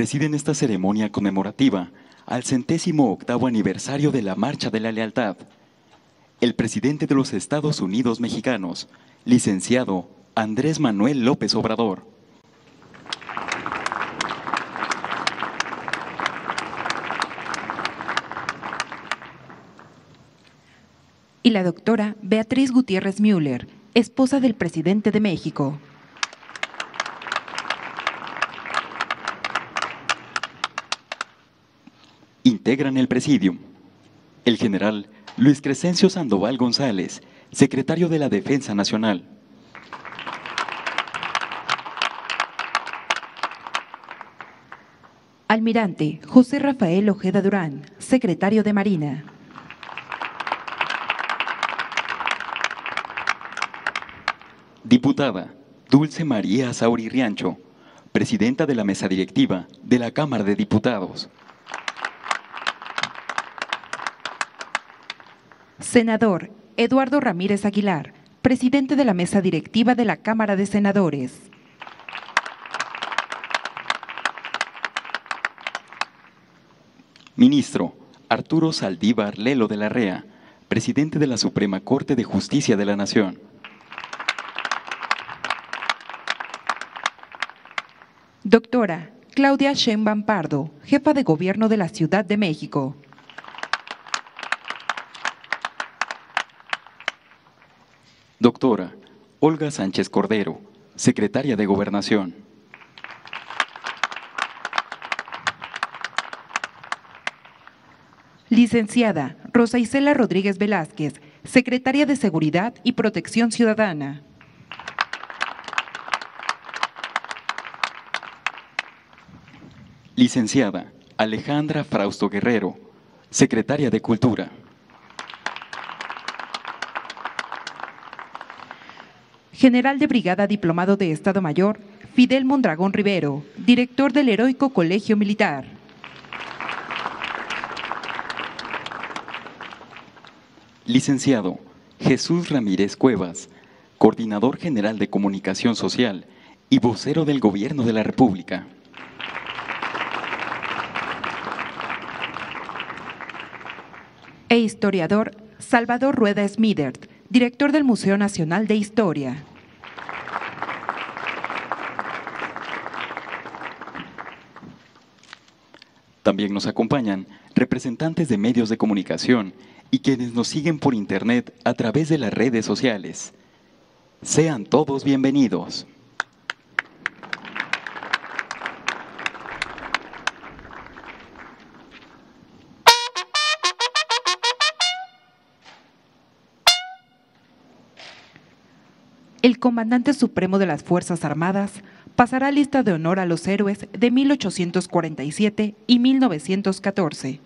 presiden esta ceremonia conmemorativa al centésimo octavo aniversario de la Marcha de la Lealtad, el presidente de los Estados Unidos mexicanos, licenciado Andrés Manuel López Obrador. Y la doctora Beatriz Gutiérrez Müller, esposa del presidente de México. Integran el presidium el general Luis Crescencio Sandoval González, secretario de la Defensa Nacional. Almirante José Rafael Ojeda Durán, secretario de Marina. Diputada Dulce María Sauri Riancho, presidenta de la mesa directiva de la Cámara de Diputados. Senador Eduardo Ramírez Aguilar, presidente de la mesa directiva de la Cámara de Senadores. Ministro Arturo Saldívar Lelo de la Rea, presidente de la Suprema Corte de Justicia de la Nación. Doctora Claudia Sheinbaum Pardo, jefa de gobierno de la Ciudad de México. Doctora Olga Sánchez Cordero, secretaria de Gobernación. Licenciada Rosa Isela Rodríguez Velázquez, secretaria de Seguridad y Protección Ciudadana. Licenciada Alejandra Frausto Guerrero, secretaria de Cultura. General de Brigada Diplomado de Estado Mayor, Fidel Mondragón Rivero, director del Heroico Colegio Militar. Licenciado Jesús Ramírez Cuevas, Coordinador General de Comunicación Social y vocero del Gobierno de la República. E historiador Salvador Rueda Smithert, director del Museo Nacional de Historia. También nos acompañan representantes de medios de comunicación y quienes nos siguen por Internet a través de las redes sociales. Sean todos bienvenidos. El comandante supremo de las Fuerzas Armadas pasará lista de honor a los héroes de 1847 y 1914.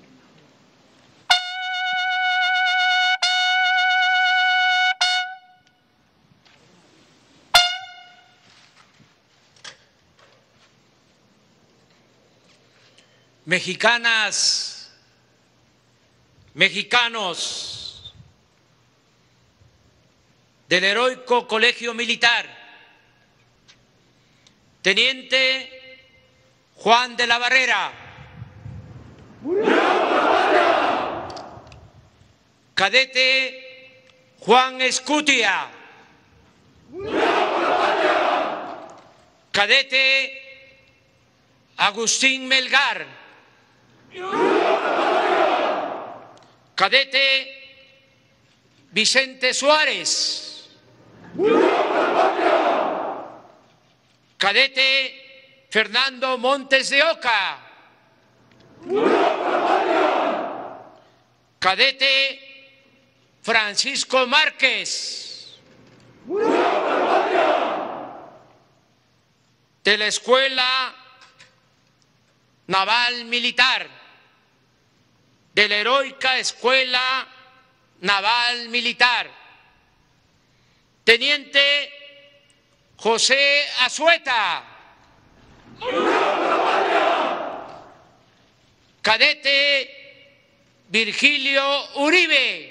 Mexicanas, mexicanos del heroico colegio militar, Teniente Juan de la Barrera. Cadete Juan Escutia. Cadete Agustín Melgar. Cadete Vicente Suárez. Cadete Fernando Montes de Oca. Cadete Francisco Márquez. De la Escuela Naval Militar. De la Heroica Escuela Naval Militar. Teniente José Azueta. Cadete Virgilio Uribe.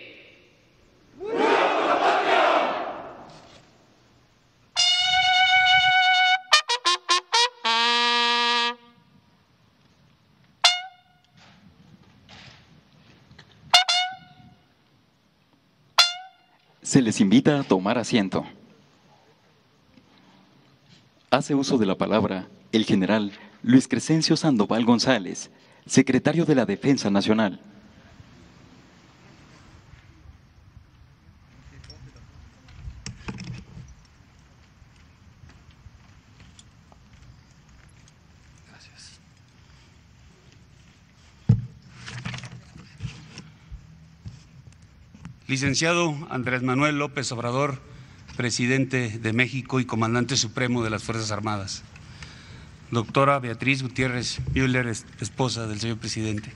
Se les invita a tomar asiento. Hace uso de la palabra el general Luis Crescencio Sandoval González, secretario de la Defensa Nacional. Licenciado Andrés Manuel López Obrador, presidente de México y comandante supremo de las Fuerzas Armadas. Doctora Beatriz Gutiérrez Müller, esposa del señor presidente.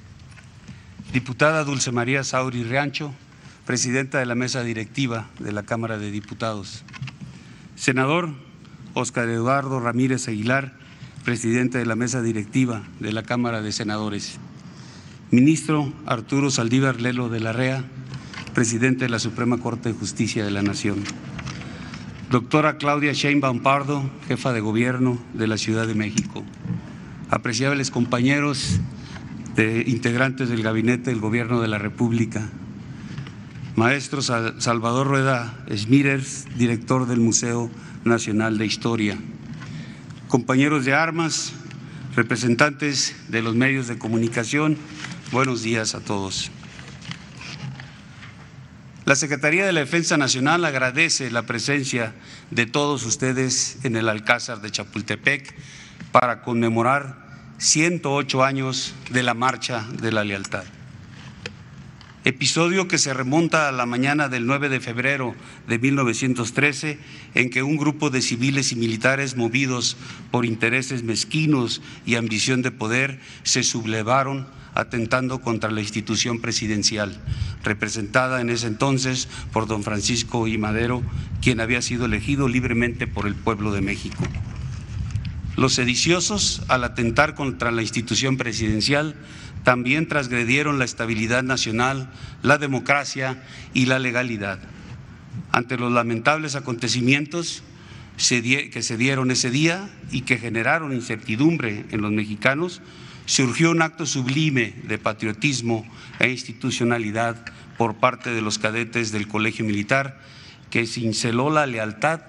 Diputada Dulce María Sauri Riancho, presidenta de la mesa directiva de la Cámara de Diputados. Senador Oscar Eduardo Ramírez Aguilar, presidente de la mesa directiva de la Cámara de Senadores. Ministro Arturo Saldívar Lelo de la REA, presidente de la Suprema Corte de Justicia de la Nación. Doctora Claudia Sheinbaum Pardo, jefa de gobierno de la Ciudad de México. Apreciables compañeros de integrantes del gabinete del gobierno de la República. Maestro Salvador Rueda Smírers, director del Museo Nacional de Historia. Compañeros de armas, representantes de los medios de comunicación, buenos días a todos. La Secretaría de la Defensa Nacional agradece la presencia de todos ustedes en el Alcázar de Chapultepec para conmemorar 108 años de la Marcha de la Lealtad. Episodio que se remonta a la mañana del 9 de febrero de 1913, en que un grupo de civiles y militares movidos por intereses mezquinos y ambición de poder se sublevaron atentando contra la institución presidencial, representada en ese entonces por don Francisco I. Madero, quien había sido elegido libremente por el pueblo de México. Los sediciosos, al atentar contra la institución presidencial, también transgredieron la estabilidad nacional, la democracia y la legalidad. Ante los lamentables acontecimientos que se dieron ese día y que generaron incertidumbre en los mexicanos, surgió un acto sublime de patriotismo e institucionalidad por parte de los cadetes del Colegio Militar que cinceló la lealtad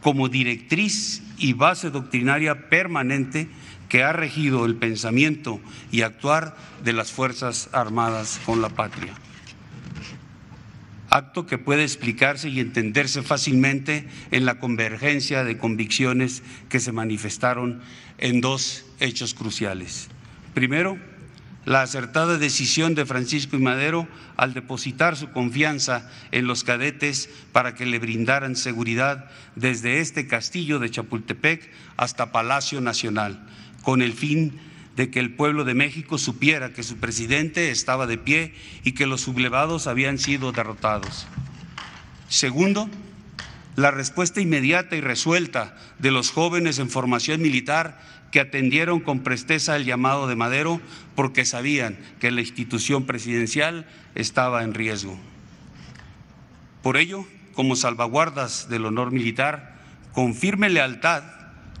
como directriz y base doctrinaria permanente que ha regido el pensamiento y actuar de las Fuerzas Armadas con la patria. Acto que puede explicarse y entenderse fácilmente en la convergencia de convicciones que se manifestaron en dos hechos cruciales. Primero, la acertada decisión de Francisco y Madero al depositar su confianza en los cadetes para que le brindaran seguridad desde este castillo de Chapultepec hasta Palacio Nacional, con el fin de que el pueblo de México supiera que su presidente estaba de pie y que los sublevados habían sido derrotados. Segundo, la respuesta inmediata y resuelta de los jóvenes en formación militar que atendieron con presteza el llamado de Madero porque sabían que la institución presidencial estaba en riesgo. Por ello, como salvaguardas del honor militar, con firme lealtad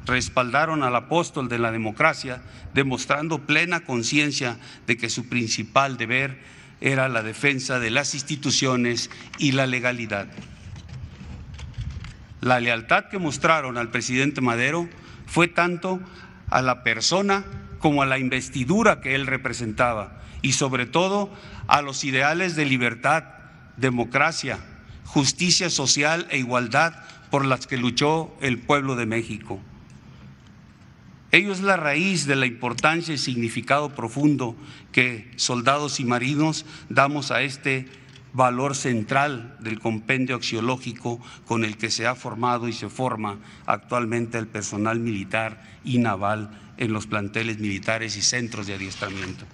respaldaron al apóstol de la democracia, demostrando plena conciencia de que su principal deber era la defensa de las instituciones y la legalidad. La lealtad que mostraron al presidente Madero fue tanto a la persona como a la investidura que él representaba y sobre todo a los ideales de libertad, democracia, justicia social e igualdad por las que luchó el pueblo de México. Ello es la raíz de la importancia y significado profundo que soldados y marinos damos a este valor central del compendio axiológico con el que se ha formado y se forma actualmente el personal militar y naval en los planteles militares y centros de adiestramiento.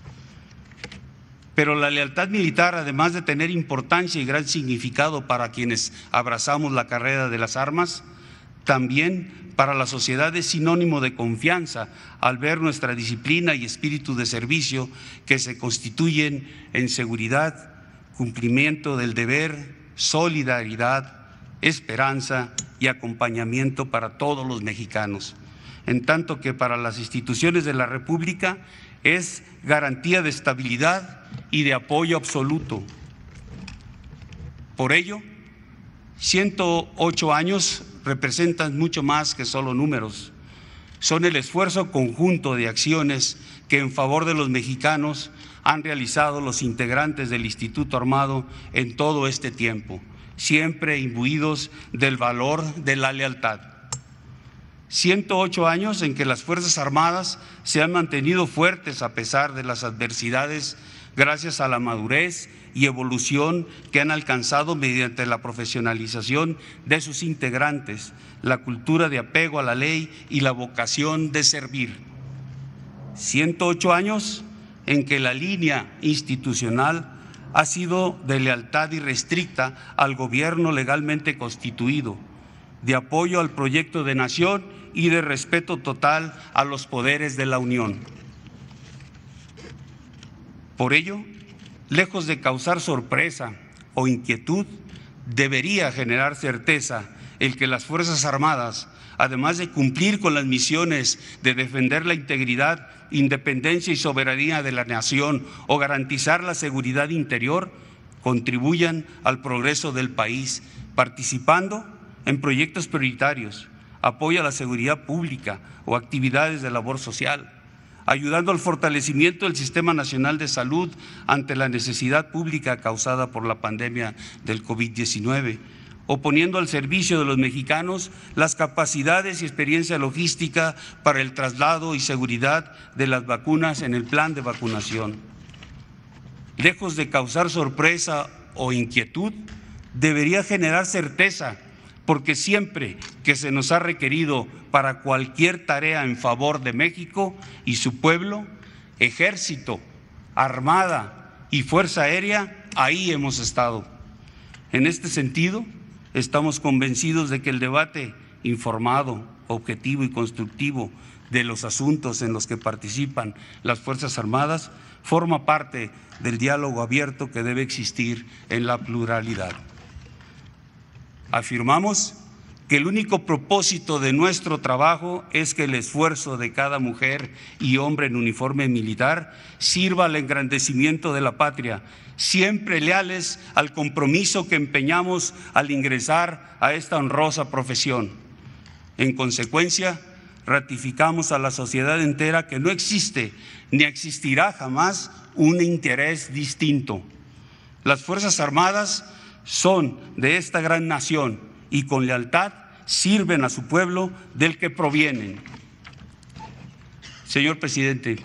Pero la lealtad militar, además de tener importancia y gran significado para quienes abrazamos la carrera de las armas, también para la sociedad es sinónimo de confianza al ver nuestra disciplina y espíritu de servicio que se constituyen en seguridad, cumplimiento del deber, solidaridad, esperanza y acompañamiento para todos los mexicanos, en tanto que para las instituciones de la República es garantía de estabilidad y de apoyo absoluto. Por ello, 108 años representan mucho más que solo números. Son el esfuerzo conjunto de acciones que en favor de los mexicanos han realizado los integrantes del Instituto Armado en todo este tiempo, siempre imbuidos del valor de la lealtad. 108 años en que las Fuerzas Armadas se han mantenido fuertes a pesar de las adversidades gracias a la madurez y evolución que han alcanzado mediante la profesionalización de sus integrantes, la cultura de apego a la ley y la vocación de servir. 108 años en que la línea institucional ha sido de lealtad irrestricta al gobierno legalmente constituido, de apoyo al proyecto de nación y de respeto total a los poderes de la Unión. Por ello, lejos de causar sorpresa o inquietud, debería generar certeza el que las Fuerzas Armadas, además de cumplir con las misiones de defender la integridad, independencia y soberanía de la nación o garantizar la seguridad interior, contribuyan al progreso del país, participando en proyectos prioritarios, apoyo a la seguridad pública o actividades de labor social ayudando al fortalecimiento del Sistema Nacional de Salud ante la necesidad pública causada por la pandemia del COVID-19 o poniendo al servicio de los mexicanos las capacidades y experiencia logística para el traslado y seguridad de las vacunas en el plan de vacunación. Lejos de causar sorpresa o inquietud, debería generar certeza porque siempre que se nos ha requerido para cualquier tarea en favor de México y su pueblo, ejército, armada y fuerza aérea, ahí hemos estado. En este sentido, estamos convencidos de que el debate informado, objetivo y constructivo de los asuntos en los que participan las Fuerzas Armadas forma parte del diálogo abierto que debe existir en la pluralidad. Afirmamos que el único propósito de nuestro trabajo es que el esfuerzo de cada mujer y hombre en uniforme militar sirva al engrandecimiento de la patria, siempre leales al compromiso que empeñamos al ingresar a esta honrosa profesión. En consecuencia, ratificamos a la sociedad entera que no existe ni existirá jamás un interés distinto. Las Fuerzas Armadas son de esta gran nación y con lealtad sirven a su pueblo del que provienen. Señor presidente,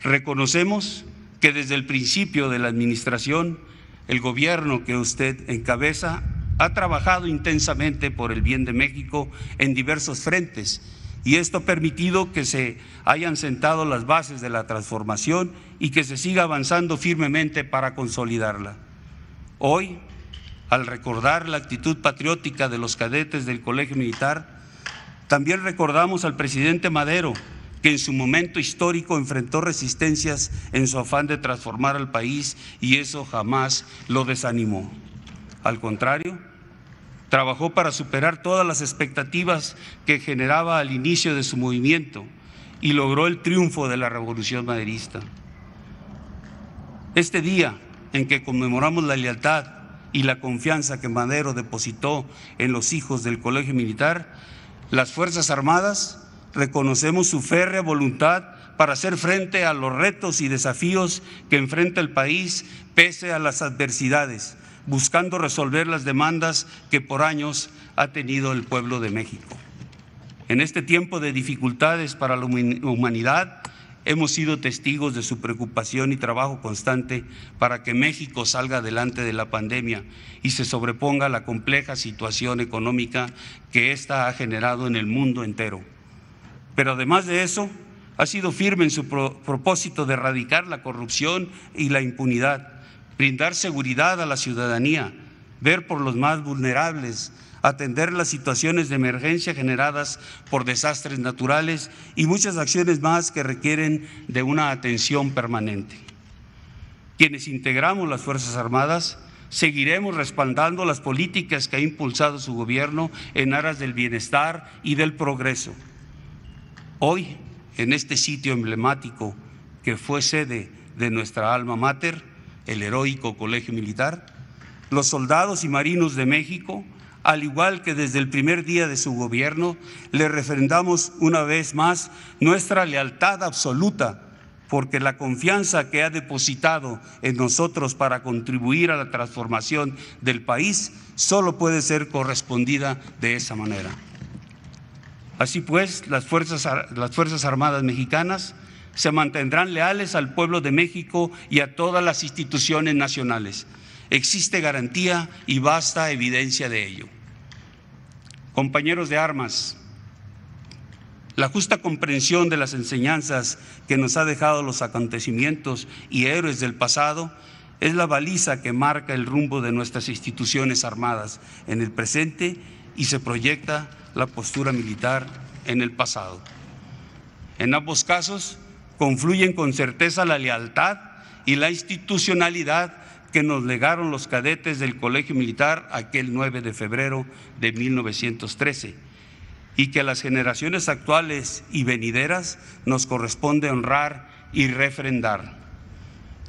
reconocemos que desde el principio de la administración, el gobierno que usted encabeza ha trabajado intensamente por el bien de México en diversos frentes y esto ha permitido que se hayan sentado las bases de la transformación y que se siga avanzando firmemente para consolidarla. Hoy, al recordar la actitud patriótica de los cadetes del Colegio Militar, también recordamos al presidente Madero, que en su momento histórico enfrentó resistencias en su afán de transformar al país y eso jamás lo desanimó. Al contrario, trabajó para superar todas las expectativas que generaba al inicio de su movimiento y logró el triunfo de la revolución maderista. Este día en que conmemoramos la lealtad y la confianza que Madero depositó en los hijos del Colegio Militar, las Fuerzas Armadas reconocemos su férrea voluntad para hacer frente a los retos y desafíos que enfrenta el país pese a las adversidades, buscando resolver las demandas que por años ha tenido el pueblo de México. En este tiempo de dificultades para la humanidad, Hemos sido testigos de su preocupación y trabajo constante para que México salga adelante de la pandemia y se sobreponga a la compleja situación económica que ésta ha generado en el mundo entero. Pero además de eso, ha sido firme en su propósito de erradicar la corrupción y la impunidad, brindar seguridad a la ciudadanía, ver por los más vulnerables, atender las situaciones de emergencia generadas por desastres naturales y muchas acciones más que requieren de una atención permanente. Quienes integramos las Fuerzas Armadas seguiremos respaldando las políticas que ha impulsado su gobierno en aras del bienestar y del progreso. Hoy, en este sitio emblemático que fue sede de nuestra alma mater, el heroico Colegio Militar, los soldados y marinos de México al igual que desde el primer día de su gobierno, le refrendamos una vez más nuestra lealtad absoluta, porque la confianza que ha depositado en nosotros para contribuir a la transformación del país solo puede ser correspondida de esa manera. Así pues, las Fuerzas, las fuerzas Armadas mexicanas se mantendrán leales al pueblo de México y a todas las instituciones nacionales. Existe garantía y basta evidencia de ello. Compañeros de armas, la justa comprensión de las enseñanzas que nos ha dejado los acontecimientos y héroes del pasado es la baliza que marca el rumbo de nuestras instituciones armadas en el presente y se proyecta la postura militar en el pasado. En ambos casos confluyen con certeza la lealtad y la institucionalidad que nos legaron los cadetes del Colegio Militar aquel 9 de febrero de 1913 y que a las generaciones actuales y venideras nos corresponde honrar y refrendar.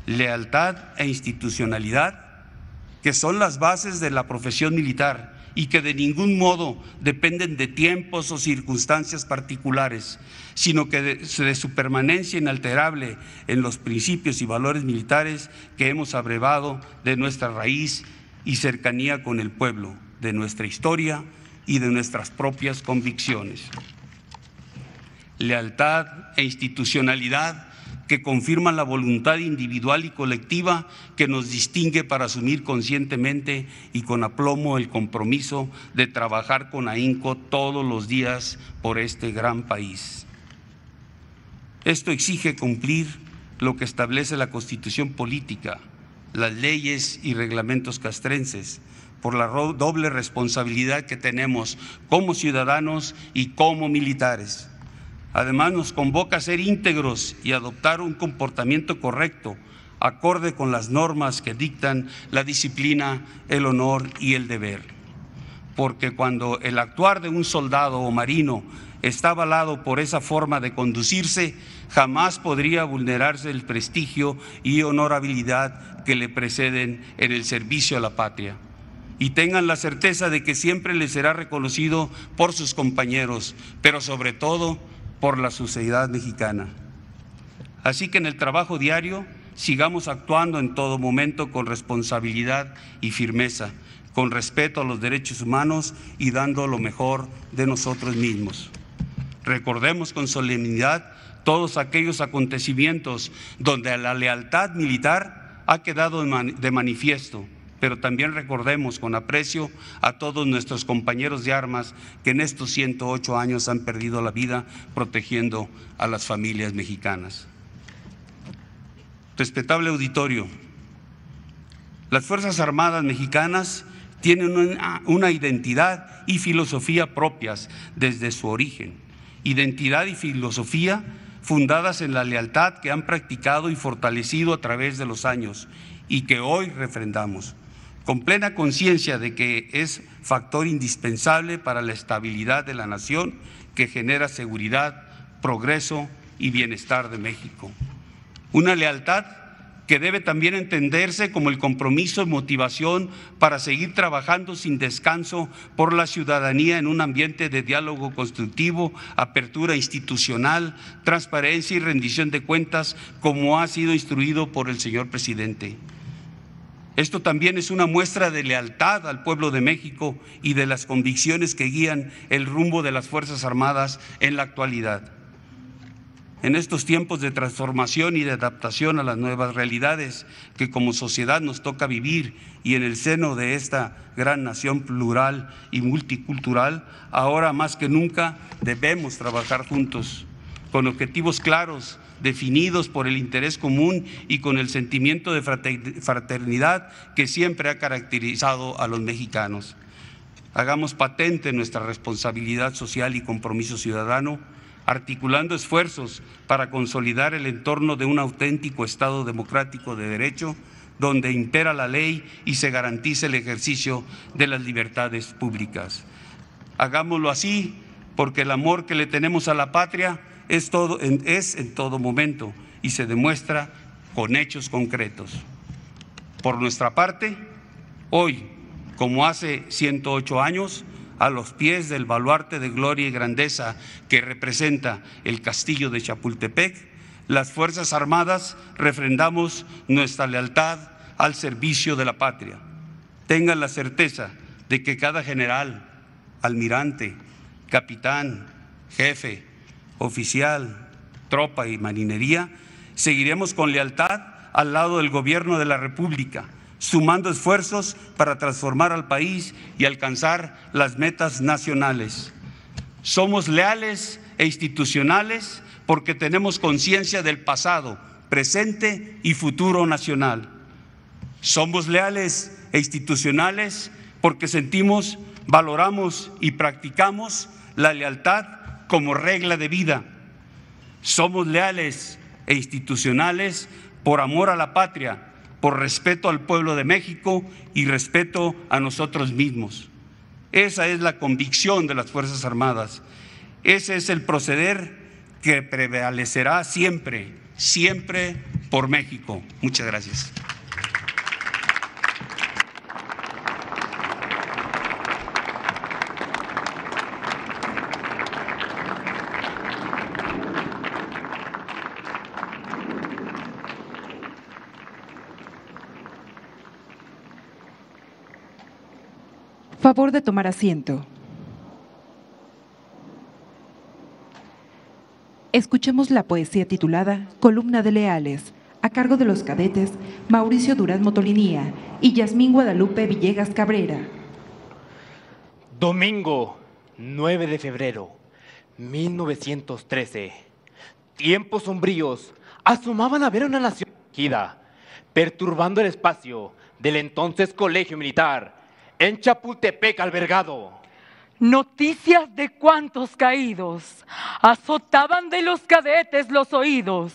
Lealtad e institucionalidad, que son las bases de la profesión militar y que de ningún modo dependen de tiempos o circunstancias particulares, sino que de, su permanencia inalterable en los principios y valores militares que hemos abrevado de nuestra raíz y cercanía con el pueblo, de nuestra historia y de nuestras propias convicciones. Lealtad e institucionalidad que confirman la voluntad individual y colectiva que nos distingue para asumir conscientemente y con aplomo el compromiso de trabajar con ahínco todos los días por este gran país. Esto exige cumplir lo que establece la constitución política, las leyes y reglamentos castrenses, por la doble responsabilidad que tenemos como ciudadanos y como militares Además, nos convoca a ser íntegros y adoptar un comportamiento correcto, acorde con las normas que dictan la disciplina, el honor y el deber. Porque cuando el actuar de un soldado o marino está avalado por esa forma de conducirse, jamás podría vulnerarse el prestigio y honorabilidad que le preceden en el servicio a la patria. Y tengan la certeza de que siempre les será reconocido por sus compañeros, pero sobre todo por la sociedad mexicana. Así que en el trabajo diario sigamos actuando en todo momento con responsabilidad y firmeza, con respeto a los derechos humanos y dando lo mejor de nosotros mismos. Recordemos con solemnidad todos aquellos acontecimientos donde la lealtad militar ha quedado de manifiesto pero también recordemos con aprecio a todos nuestros compañeros de armas que en estos 108 años han perdido la vida protegiendo a las familias mexicanas. Respetable auditorio, las Fuerzas Armadas mexicanas tienen una, identidad y filosofía propias desde su origen. Identidad y filosofía fundadas en la lealtad que han practicado y fortalecido a través de los años y que hoy refrendamos con plena conciencia de que es factor indispensable para la estabilidad de la nación que genera seguridad, progreso y bienestar de México. Una lealtad que debe también entenderse como el compromiso y motivación para seguir trabajando sin descanso por la ciudadanía en un ambiente de diálogo constructivo, apertura institucional, transparencia y rendición de cuentas, como ha sido instruido por el señor presidente. Esto también es una muestra de lealtad al pueblo de México y de las convicciones que guían el rumbo de las Fuerzas Armadas en la actualidad. En estos tiempos de transformación y de adaptación a las nuevas realidades que como sociedad nos toca vivir y en el seno de esta gran nación plural y multicultural, ahora más que nunca debemos trabajar juntos con objetivos claros definidos por el interés común y con el sentimiento de fraternidad que siempre ha caracterizado a los mexicanos. Hagamos patente nuestra responsabilidad social y compromiso ciudadano, articulando esfuerzos para consolidar el entorno de un auténtico Estado democrático de derecho, donde impera la ley y se garantice el ejercicio de las libertades públicas. Hagámoslo así porque el amor que le tenemos a la patria es, todo, es en todo momento y se demuestra con hechos concretos. Por nuestra parte, hoy, como hace 108 años, a los pies del baluarte de gloria y grandeza que representa el castillo de Chapultepec, las Fuerzas Armadas refrendamos nuestra lealtad al servicio de la patria. Tengan la certeza de que cada general, almirante, capitán, jefe, oficial, tropa y marinería, seguiremos con lealtad al lado del gobierno de la República, sumando esfuerzos para transformar al país y alcanzar las metas nacionales. Somos leales e institucionales porque tenemos conciencia del pasado, presente y futuro nacional. Somos leales e institucionales porque sentimos, valoramos y practicamos la lealtad como regla de vida. Somos leales e institucionales por amor a la patria, por respeto al pueblo de México y respeto a nosotros mismos. Esa es la convicción de las Fuerzas Armadas. Ese es el proceder que prevalecerá siempre, siempre por México. Muchas gracias. Favor de tomar asiento. Escuchemos la poesía titulada Columna de Leales, a cargo de los cadetes Mauricio Durán Motolinía y Yasmín Guadalupe Villegas Cabrera. Domingo 9 de febrero 1913. Tiempos sombríos asomaban a ver una nación perturbando el espacio del entonces colegio militar en Chapultepec albergado. Noticias de cuantos caídos azotaban de los cadetes los oídos,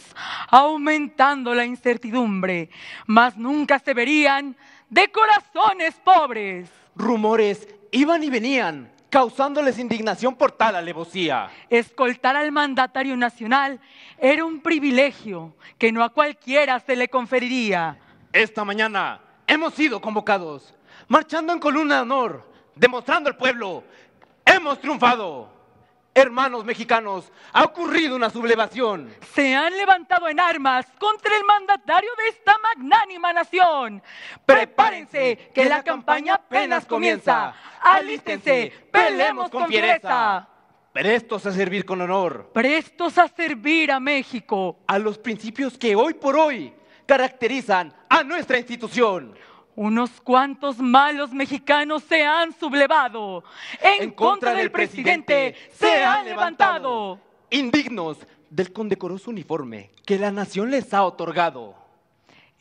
aumentando la incertidumbre, mas nunca se verían de corazones pobres. Rumores iban y venían, causándoles indignación por tal alevosía. Escoltar al mandatario nacional era un privilegio que no a cualquiera se le conferiría. Esta mañana hemos sido convocados, marchando en columna de honor, demostrando al pueblo, hemos triunfado. Hermanos mexicanos, ha ocurrido una sublevación. Se han levantado en armas contra el mandatario de esta magnánima nación. Prepárense, que la campaña apenas comienza. Alístense, peleemos con fiereza. Prestos a servir con honor Prestos a servir a México. a los principios que hoy por hoy caracterizan a nuestra institución. Unos cuantos malos mexicanos se han sublevado. En, contra del presidente se han levantado. Indignos del condecoroso uniforme que la nación les ha otorgado.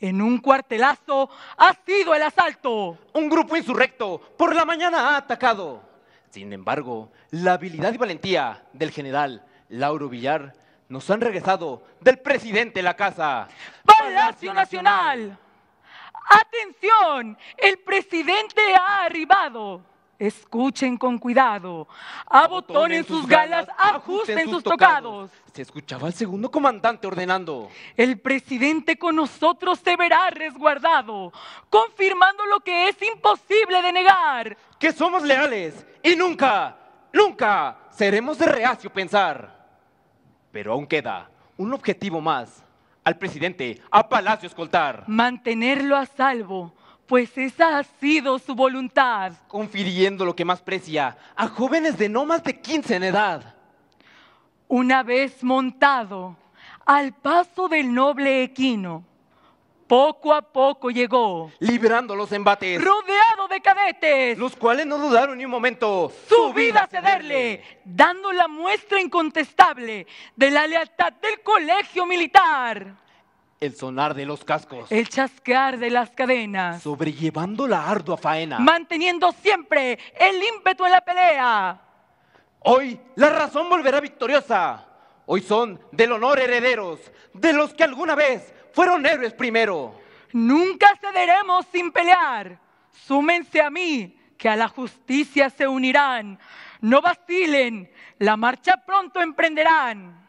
En un cuartelazo ha sido el asalto. Un grupo insurrecto por la mañana ha atacado. Sin embargo, la habilidad y valentía del general Lauro Villar nos han regresado del presidente la casa. Palacio Nacional. Atención, el presidente ha arribado. Escuchen con cuidado. Abotonen sus galas, ajusten sus tocados. Se escuchaba al segundo comandante ordenando. El presidente con nosotros se verá resguardado, confirmando lo que es imposible de negar. Que somos leales y nunca, nunca seremos de reacio pensar. Pero aún queda un objetivo más. Al presidente, a Palacio escoltar. Mantenerlo a salvo, pues esa ha sido su voluntad. confiriendo lo que más precia a jóvenes de no más de 15 en edad. Una vez montado al paso del noble equino, poco a poco llegó, Liberando los embates, rodeado de cadetes, los cuales no dudaron ni un momento su vida a cederle, dando la muestra incontestable de la lealtad del colegio militar, El sonar de los cascos, el chasquear de las cadenas, sobrellevando la ardua faena. manteniendo siempre el ímpetu en la pelea. Hoy la razón volverá victoriosa. Hoy son del honor herederos, de los que alguna vez fueron héroes primero. Nunca cederemos sin pelear. Súmense a mí, que a la justicia se unirán. No vacilen, la marcha pronto emprenderán.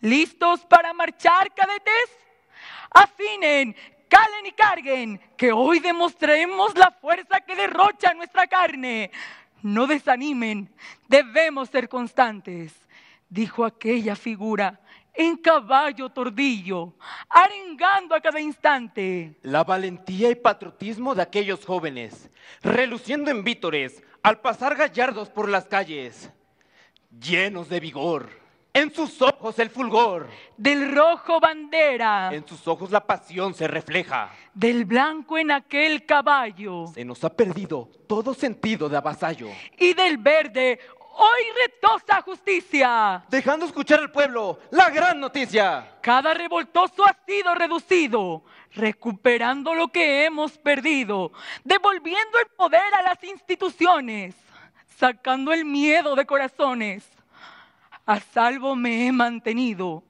¿Listos para marchar, cadetes? Afinen, calen y carguen, que hoy demostremos la fuerza que derrocha nuestra carne. No desanimen, debemos ser constantes, dijo aquella figura en caballo tordillo, arengando a cada instante. La valentía y patriotismo de aquellos jóvenes, reluciendo en vítores al pasar gallardos por las calles, llenos de vigor. En sus ojos el fulgor, Del rojo bandera, en sus ojos la pasión se refleja. del blanco en aquel caballo, Se nos ha perdido todo sentido de avasallo. y del verde, hoy retosa justicia. Dejando escuchar al pueblo la gran noticia. Cada revoltoso ha sido reducido, recuperando lo que hemos perdido, devolviendo el poder a las instituciones, sacando el miedo de corazones. A salvo me he mantenido,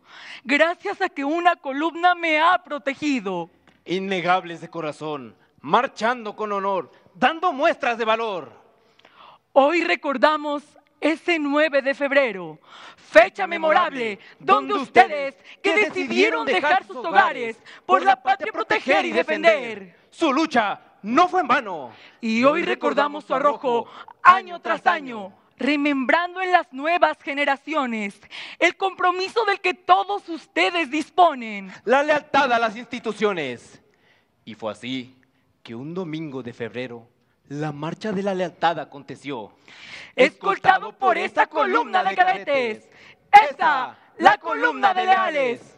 gracias a que una columna me ha protegido. Innegables de corazón, marchando con honor, dando muestras de valor. Hoy recordamos ese 9 de febrero, fecha memorable, donde ustedes que decidieron dejar sus hogares por la patria proteger y defender. Su lucha no fue en vano. Y hoy recordamos su arrojo año tras año, remembrando en las nuevas generaciones el compromiso del que todos ustedes disponen. La lealtad a las instituciones. Y fue así que un domingo de febrero la marcha de la lealtad aconteció. Escoltado por esta columna de cadetes, esta, la columna de leales.